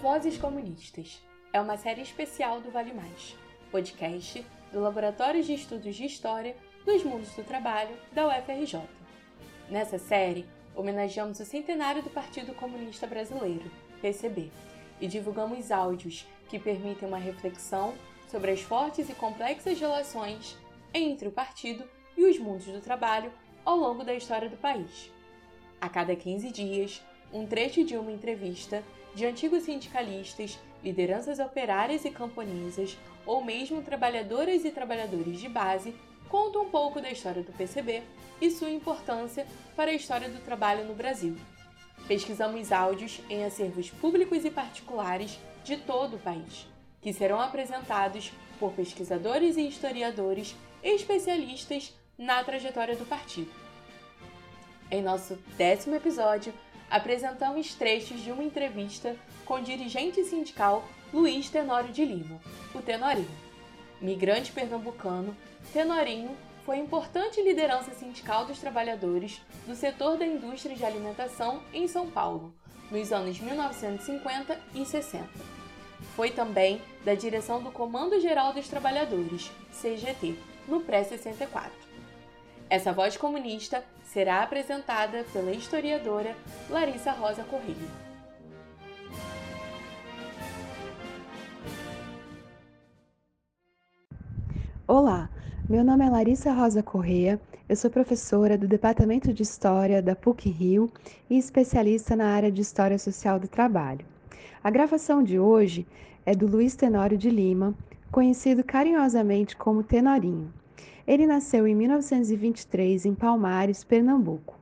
Vozes Comunistas é uma série especial do Vale Mais, podcast do Laboratório de Estudos de História dos Mundos do Trabalho da UFRJ. Nessa série, homenageamos o centenário do Partido Comunista Brasileiro, PCB, e divulgamos áudios que permitem uma reflexão sobre as fortes e complexas relações entre o partido e os mundos do trabalho ao longo da história do país. A cada 15 dias, um trecho de uma entrevista de antigos sindicalistas, lideranças operárias e camponesas, ou mesmo trabalhadoras e trabalhadores de base, conta um pouco da história do PCB e sua importância para a história do trabalho no Brasil. Pesquisamos áudios em acervos públicos e particulares de todo o país, que serão apresentados por pesquisadores e historiadores especialistas na trajetória do partido. Em nosso décimo episódio, apresentamos trechos de uma entrevista com o dirigente sindical Luiz Tenório de Lima, o Tenorinho. Migrante pernambucano, Tenorinho foi importante liderança sindical dos trabalhadores do setor da indústria de alimentação em São Paulo, nos anos 1950 e 60. Foi também da direção do Comando Geral dos Trabalhadores, CGT, no pré-64. Essa voz comunista será apresentada pela historiadora Larissa Rosa Corrêa. Olá, meu nome é Larissa Rosa Correia, eu sou professora do Departamento de História da PUC Rio e especialista na área de História Social do Trabalho. A gravação de hoje é do Luiz Tenório de Lima, conhecido carinhosamente como Tenorinho. Ele nasceu em 1923 em Palmares, Pernambuco.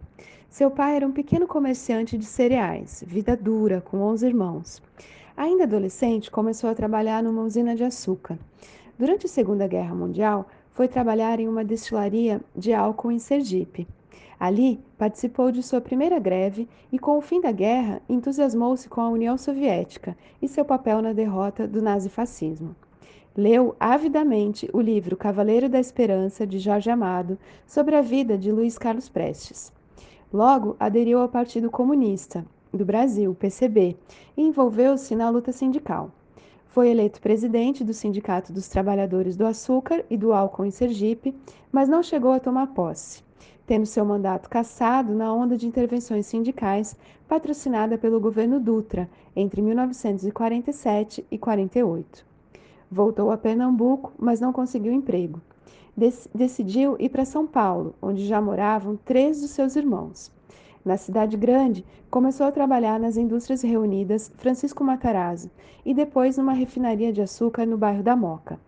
Seu pai era um pequeno comerciante de cereais, vida dura, com 11 irmãos. Ainda adolescente, começou a trabalhar numa usina de açúcar. Durante a Segunda Guerra Mundial, foi trabalhar em uma destilaria de álcool em Sergipe. Ali, participou de sua primeira greve e, com o fim da guerra, entusiasmou-se com a União Soviética e seu papel na derrota do nazifascismo. Leu avidamente o livro Cavaleiro da Esperança, de Jorge Amado, sobre a vida de Luiz Carlos Prestes. Logo, aderiu ao Partido Comunista do Brasil, PCB, e envolveu-se na luta sindical. Foi eleito presidente do Sindicato dos Trabalhadores do Açúcar e do Álcool em Sergipe, mas não chegou a tomar posse, tendo seu mandato cassado na onda de intervenções sindicais patrocinada pelo governo Dutra entre 1947 e 48. Voltou a Pernambuco, mas não conseguiu emprego. decidiu ir para São Paulo, onde já moravam três dos seus irmãos. Na cidade grande, começou a trabalhar nas indústrias reunidas Francisco Matarazzo e depois numa refinaria de açúcar no bairro da Moca.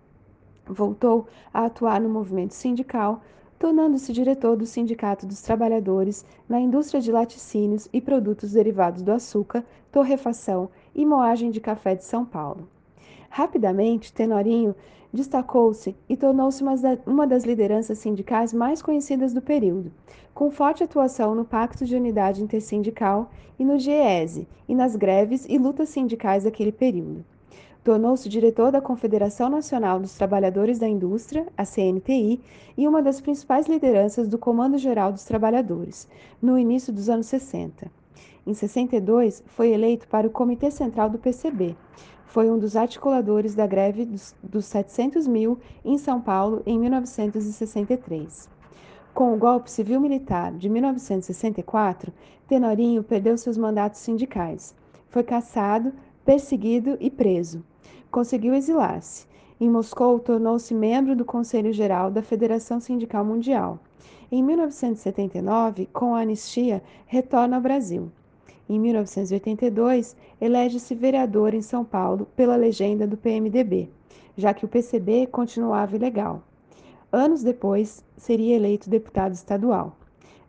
Voltou a atuar no movimento sindical, tornando-se diretor do Sindicato dos Trabalhadores na indústria de laticínios e produtos derivados do açúcar, torrefação e moagem de café de São Paulo. Rapidamente, Tenorinho destacou-se e tornou-se uma das lideranças sindicais mais conhecidas do período, com forte atuação no Pacto de Unidade Intersindical e no GESE, e nas greves e lutas sindicais daquele período. Tornou-se diretor da Confederação Nacional dos Trabalhadores da Indústria, a CNTI, e uma das principais lideranças do Comando Geral dos Trabalhadores, no início dos anos 60. Em 62, foi eleito para o Comitê Central do PCB, foi um dos articuladores da greve dos, dos 700 mil em São Paulo em 1963. Com o golpe civil-militar de 1964, Tenorinho perdeu seus mandatos sindicais. Foi caçado, perseguido e preso. Conseguiu exilar-se. Em Moscou, tornou-se membro do Conselho Geral da Federação Sindical Mundial. Em 1979, com a anistia, retorna ao Brasil. Em 1982, elege-se vereador em São Paulo pela legenda do PMDB, já que o PCB continuava ilegal. Anos depois, seria eleito deputado estadual.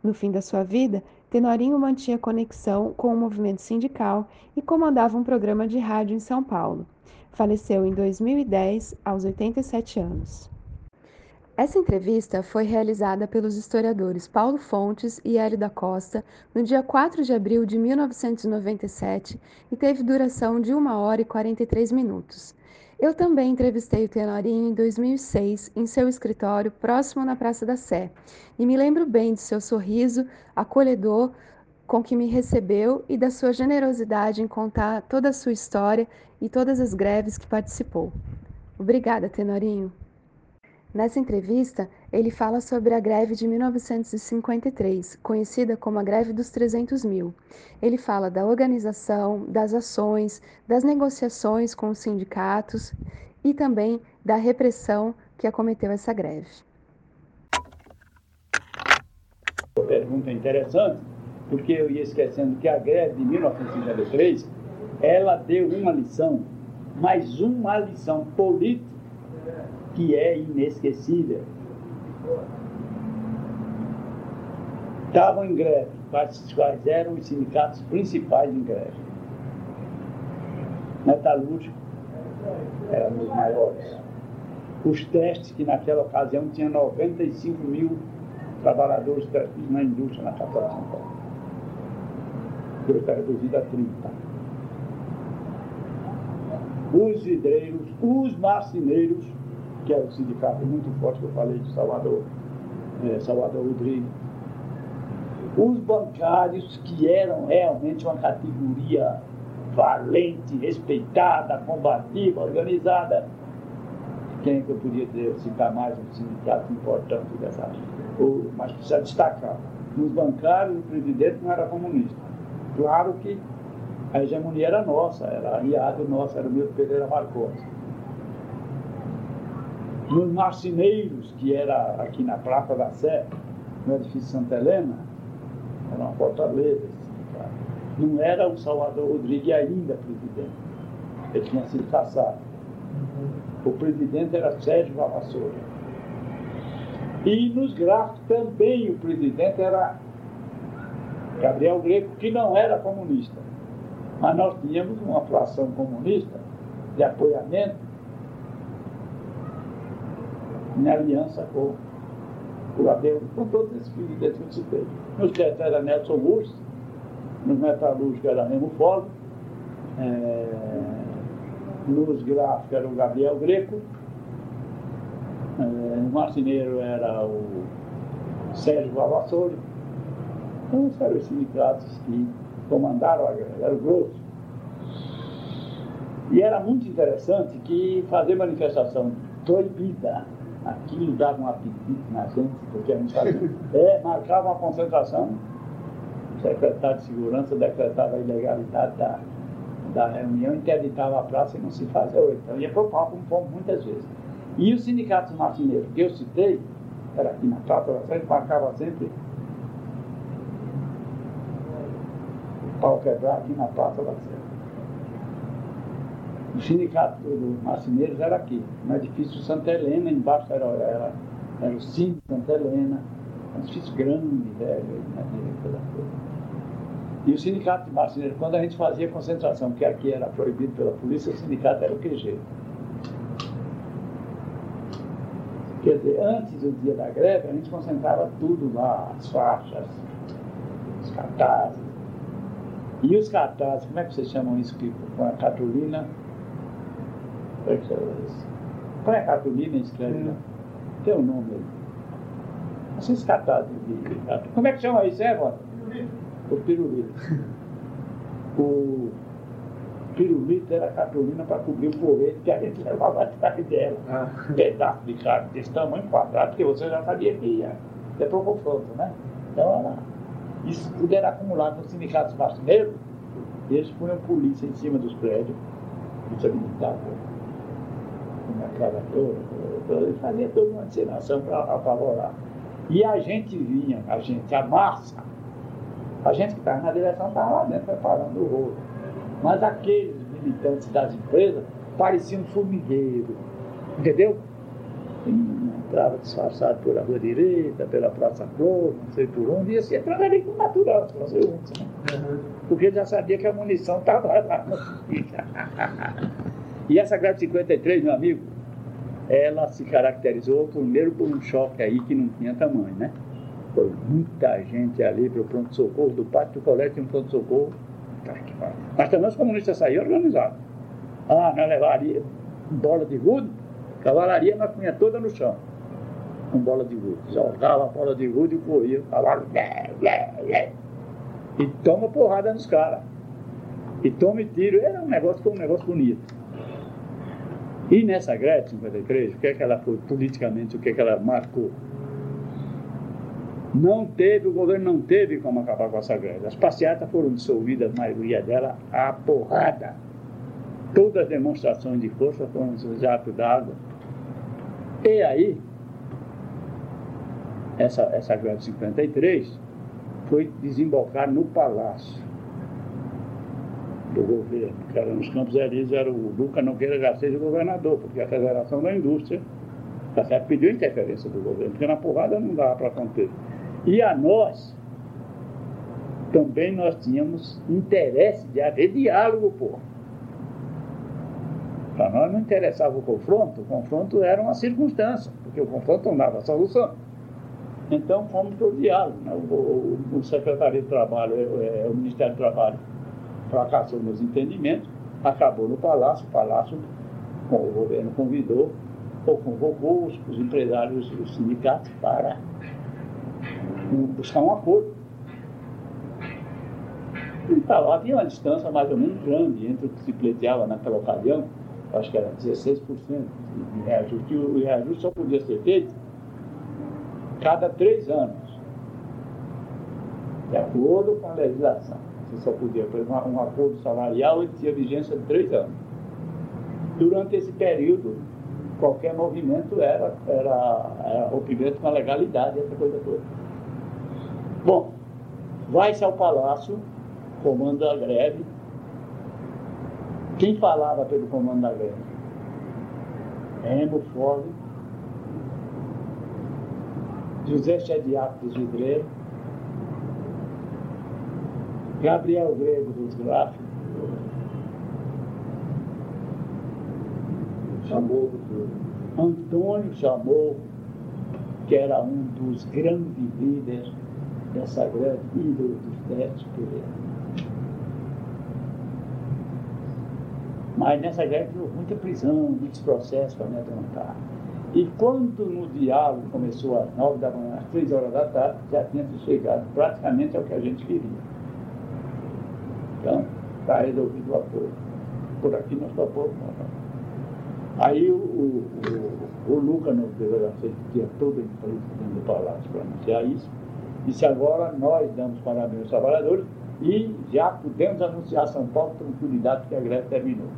No fim da sua vida, Tenorinho mantinha conexão com o movimento sindical e comandava um programa de rádio em São Paulo. Faleceu em 2010, aos 87 anos. Essa entrevista foi realizada pelos historiadores Paulo Fontes e Hélio da Costa no dia 4 de abril de 1997 e teve duração de 1 hora e 43 minutos. Eu também entrevistei o Tenorinho em 2006 em seu escritório próximo na Praça da Sé e me lembro bem de seu sorriso acolhedor com que me recebeu e da sua generosidade em contar toda a sua história e todas as greves que participou. Obrigada, Tenorinho. Nessa entrevista, ele fala sobre a greve de 1953, conhecida como a Greve dos 300 Mil. Ele fala da organização, das ações, das negociações com os sindicatos e também da repressão que acometeu essa greve. Uma pergunta interessante, porque eu ia esquecendo que a greve de 1953, ela deu uma lição, mais uma lição política que é inesquecível. Estavam em greve, quais, quais eram os sindicatos principais em greve? Metalúrgico era um dos maiores. Os testes, que naquela ocasião tinha 95 mil trabalhadores na indústria na capital de São Paulo. Está reduzido a 30. Os vidreiros, os marceneiros, que é o sindicato muito forte que eu falei de Salvador, é, Salvador Rodrigues. Os bancários, que eram realmente uma categoria valente, respeitada, combativa, organizada. Quem é que eu podia dizer, citar mais um sindicato importante dessa ou, mas precisa destacar. Nos bancários, o presidente não era comunista. Claro que a hegemonia era nossa, era aliado nosso, era o Milton Pereira Marcos nos marceneiros, que era aqui na Praça da Sé, no edifício Santa Helena, era uma fortaleza. Não era o Salvador Rodrigues ainda presidente. Ele tinha sido caçado. O presidente era Sérgio Vavassoura. E nos gráficos também o presidente era Gabriel Greco, que não era comunista. Mas nós tínhamos uma fração comunista de apoiamento em aliança com o Abel, com todos esses presidentes que eu citei. Nos testes era Nelson Mursi, nos metalúrgicos era Remo Fogo, é, nos gráficos era o Gabriel Greco, é, no marceneiro era o Sérgio Vavassori. Então, esses eram os sindicatos que comandaram a guerra, era o grosso. E era muito interessante que fazer manifestação proibida aquilo dava um apetite na gente, porque a gente fazia, é, marcava uma concentração, o secretário de segurança decretava a ilegalidade da, da reunião, interditava a praça e não se fazia. Então ia para o palco como fomos muitas vezes. E os sindicatos martineiros que eu citei, era aqui na Praça da Sé, marcava sempre o pau quebrar aqui na Praça da Sé. O sindicato dos marceneiros era aqui, no edifício Santa Helena, embaixo era, era, era o Cine Santa Helena, um edifício grande, velho, né, E o sindicato de marceneiros, quando a gente fazia concentração, que aqui era proibido pela polícia, o sindicato era o QG. Quer dizer, antes do dia da greve, a gente concentrava tudo lá, as faixas, os cartazes. E os cartazes, como é que vocês chamam isso aqui? Com a cartolina Põe a cartolina e escreve lá. Tem um nome aí. Assim escatado de, Como é que chama isso, é? O pirulito. O pirulito era a cartolina para cobrir o porrete que a gente levava atrás dela. Ah. Um pedaço de carne desse tamanho quadrado, porque você já sabia que ia ter para o confronto, né? Então, era, isso tudo era acumulado nos sindicatos marceneiros e eles punham polícia em cima dos prédios, polícia militar, na casa toda, ele fazia toda uma encenação para apavorar. E a gente vinha, a gente, a massa, a gente que estava na direção estava lá dentro preparando o rolo. Mas aqueles militantes das empresas pareciam um formigueiro, entendeu? entrava disfarçado pela rua direita, pela Praça Flor, não sei por onde, e assim entrava ali com natural, não sei onde, né? Uhum. Porque já sabia que a munição estava lá. E essa greve 53, meu amigo, ela se caracterizou primeiro por um choque aí que não tinha tamanho, né? Foi muita gente ali para o pronto-socorro, do pátio do colégio tinha um pronto-socorro. Mas também os comunistas saíram organizados. Ah, nós levaria bola de gude, cavalaria nós punha toda no chão. Com bola de gude. Jogava a bola de gude e corria, cavalo. E toma porrada nos caras. E toma tiro. Era um negócio, um negócio bonito. E nessa greve de 53, o que é que ela foi politicamente, o que é que ela marcou? Não teve, o governo não teve como acabar com essa greve. As passeatas foram dissolvidas, a maioria dela, a porrada. Todas as demonstrações de força foram jato. E aí, essa, essa greve de 53 foi desembocar no palácio do governo, que era nos Campos Elíseos, era o Luca Nogueira Garcês, o governador, porque a Federação da Indústria tá certo, pediu interferência do governo, porque na porrada não dava para conter. E a nós, também nós tínhamos interesse de haver diálogo, pô. Para nós não interessava o confronto, o confronto era uma circunstância, porque o confronto não dava solução. Então fomos para o diálogo. Né? O, o, o, Trabalho, é, é, o Ministério do Trabalho fracassou nos entendimentos, acabou no Palácio, o Palácio, o governo convidou ou convocou os, os empresários os sindicatos para buscar um acordo. Então, havia uma distância mais ou menos grande entre o que se pleiteava naquela ocasião, acho que era 16% de reajuste, e o reajuste só podia ser feito cada três anos, de acordo com a legislação. Você só podia, por exemplo, um acordo salarial ele tinha vigência de três anos. Durante esse período, qualquer movimento era, era, era rompimento com a legalidade, essa coisa toda. Bom, vai-se ao palácio, comando da greve. Quem falava pelo comando da greve? Remo Fole, José Chediaco dos Vidreiros, Gabriel Grego dos Gráficos, chamou Antônio chamou, que era um dos grandes líderes dessa grande ídolo dos tetos Pereira. Mas nessa greve houve muita prisão, muitos processos para me aguentar. E quando no diálogo começou às nove da manhã, às três horas da tarde, já tinha chegado praticamente ao que a gente queria. Então, está resolvido o apoio. Por aqui nós topamos. Aí o, o, o, o Luca, no delegacia, tinha toda a empresa dentro do palácio para anunciar isso, Disse agora nós damos parabéns aos trabalhadores e já podemos anunciar a São Paulo tranquilidade que a greve terminou.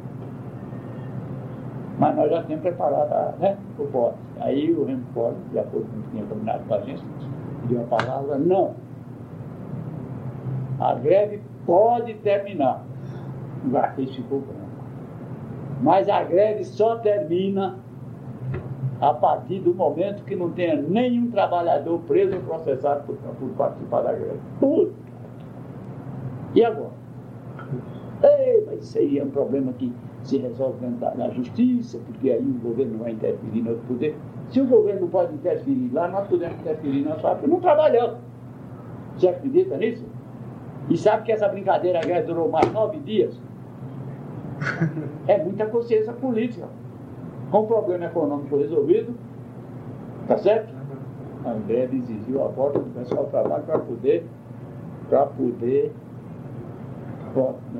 Mas nós já tínhamos preparado né, o voto. Aí o Remo Ford, de acordo com o que tinha combinado com a gente, deu a palavra, não. A greve pode terminar. O Garquês ficou branco. Mas a greve só termina a partir do momento que não tenha nenhum trabalhador preso ou processado por, por participar da greve. E agora? Ei, mas isso aí é um problema que se resolve dentro da, justiça, porque aí o governo vai interferir no outro poder. Se o governo não pode interferir lá, nós podemos interferir na fábrica. Não trabalhamos. Você acredita nisso? E sabe que essa brincadeira a greve durou mais nove dias? É muita consciência política com o problema econômico resolvido, tá certo? A Ambev exigiu a volta do pessoal ao trabalho para poder, para poder,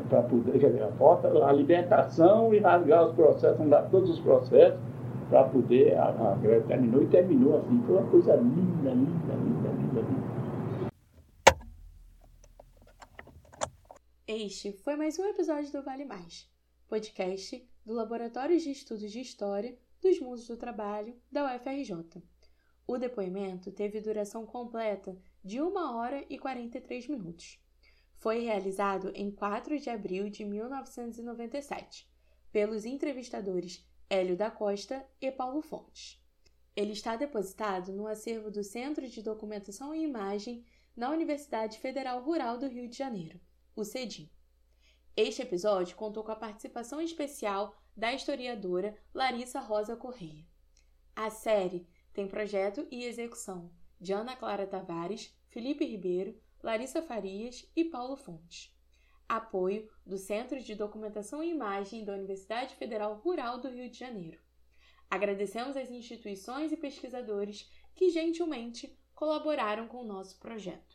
para poder, quer dizer, a volta, a libertação e rasgar os processos, andar todos os processos, para poder, a, a terminou e terminou assim, foi uma coisa linda, linda, linda, linda, linda. Este foi mais um episódio do Vale Mais, podcast do Laboratório de Estudos de História dos Mundos do Trabalho da UFRJ. O depoimento teve duração completa de 1 hora e 43 minutos. Foi realizado em 4 de abril de 1997 pelos entrevistadores Hélio da Costa e Paulo Fontes. Ele está depositado no acervo do Centro de Documentação e Imagem na Universidade Federal Rural do Rio de Janeiro, o CEDIM. Este episódio contou com a participação especial da historiadora Larissa Rosa Correia. A série tem projeto e execução de Ana Clara Tavares, Felipe Ribeiro, Larissa Farias e Paulo Fontes. Apoio do Centro de Documentação e Imagem da Universidade Federal Rural do Rio de Janeiro. Agradecemos às instituições e pesquisadores que gentilmente colaboraram com o nosso projeto.